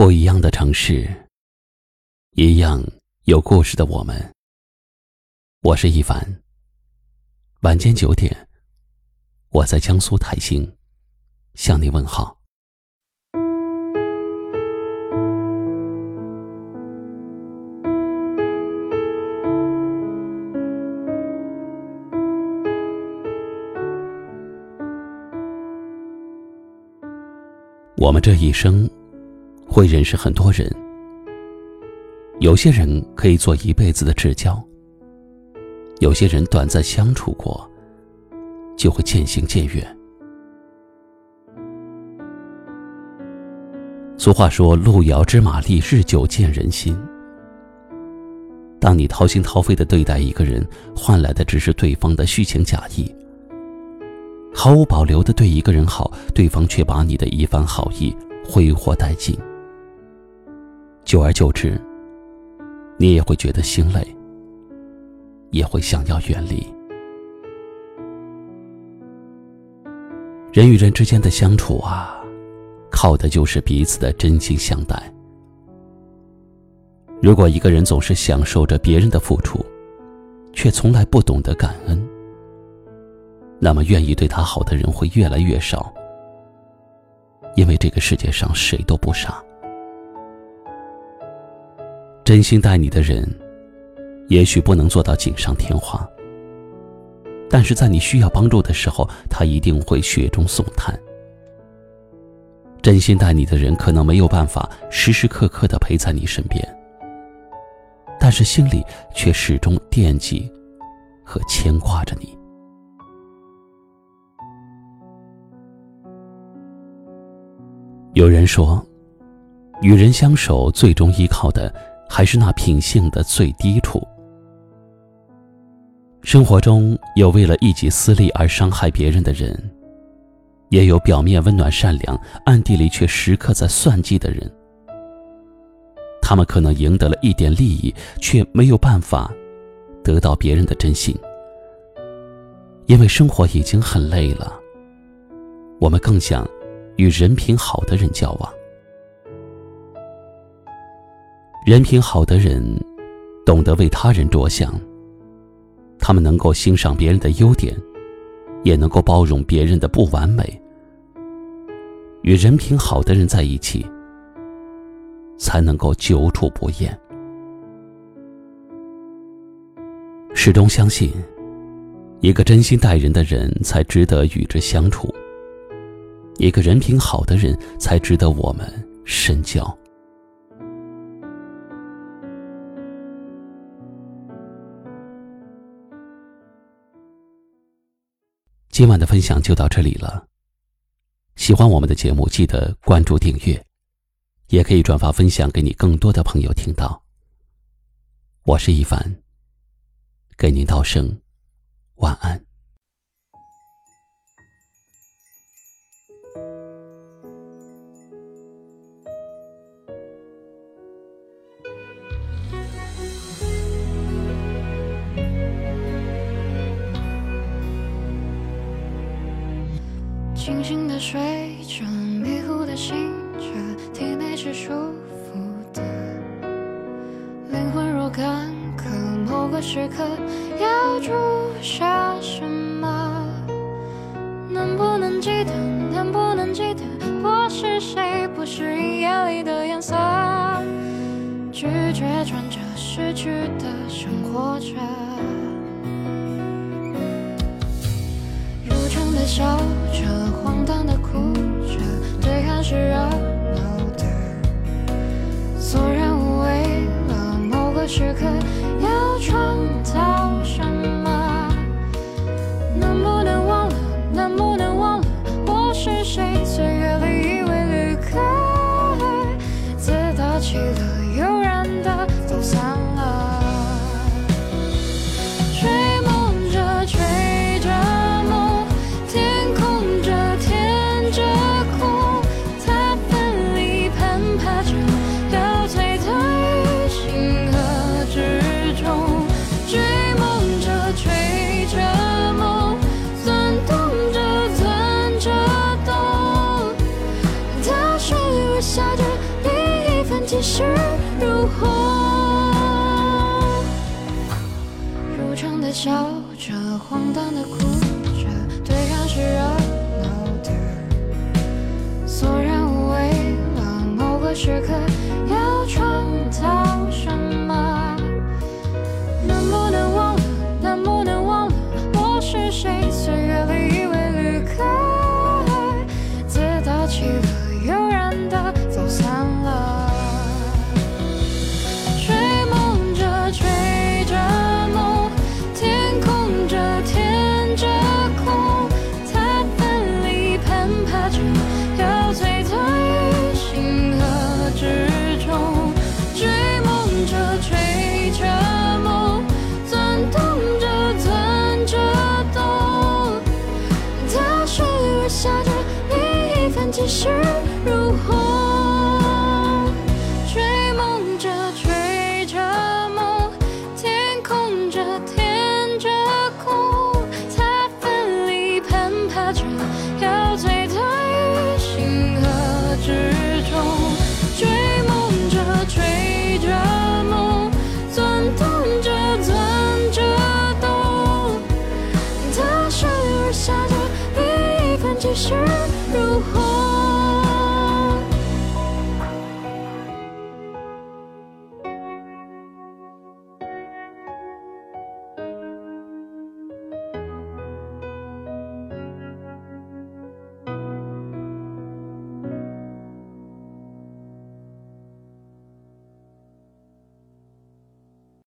不一样的城市，一样有故事的我们。我是一凡。晚间九点，我在江苏泰兴向你问好。我们这一生。会认识很多人，有些人可以做一辈子的至交，有些人短暂相处过，就会渐行渐远。俗话说：“路遥知马力，日久见人心。”当你掏心掏肺的对待一个人，换来的只是对方的虚情假意；毫无保留的对一个人好，对方却把你的一番好意挥霍殆尽。久而久之，你也会觉得心累，也会想要远离。人与人之间的相处啊，靠的就是彼此的真心相待。如果一个人总是享受着别人的付出，却从来不懂得感恩，那么愿意对他好的人会越来越少。因为这个世界上谁都不傻。真心待你的人，也许不能做到锦上添花，但是在你需要帮助的时候，他一定会雪中送炭。真心待你的人，可能没有办法时时刻刻的陪在你身边，但是心里却始终惦记和牵挂着你。有人说，与人相守，最终依靠的。还是那品性的最低处。生活中有为了一己私利而伤害别人的人，也有表面温暖善良，暗地里却时刻在算计的人。他们可能赢得了一点利益，却没有办法得到别人的真心，因为生活已经很累了。我们更想与人品好的人交往。人品好的人，懂得为他人着想。他们能够欣赏别人的优点，也能够包容别人的不完美。与人品好的人在一起，才能够久处不厌。始终相信，一个真心待人的人才值得与之相处；一个人品好的人才值得我们深交。今晚的分享就到这里了。喜欢我们的节目，记得关注订阅，也可以转发分享给你更多的朋友听到。我是一凡，给您道声晚安。清醒的睡着，迷糊的醒着，体内是舒服的。灵魂若干个，某个时刻要注下什么？能不能记得？能不能记得我是谁？不适应眼里的颜色，拒绝转着失去的生活着，笑着荒诞的哭着对岸是热笑着，荒诞的哭着，对抗是热闹的，索然无味了。某个时刻，要创造什么？如虹追梦者追着梦天空者填着空他奋力攀爬着要璀璨于星河之中追梦者追着梦钻动着钻着动他时而下着比一般情绪如洪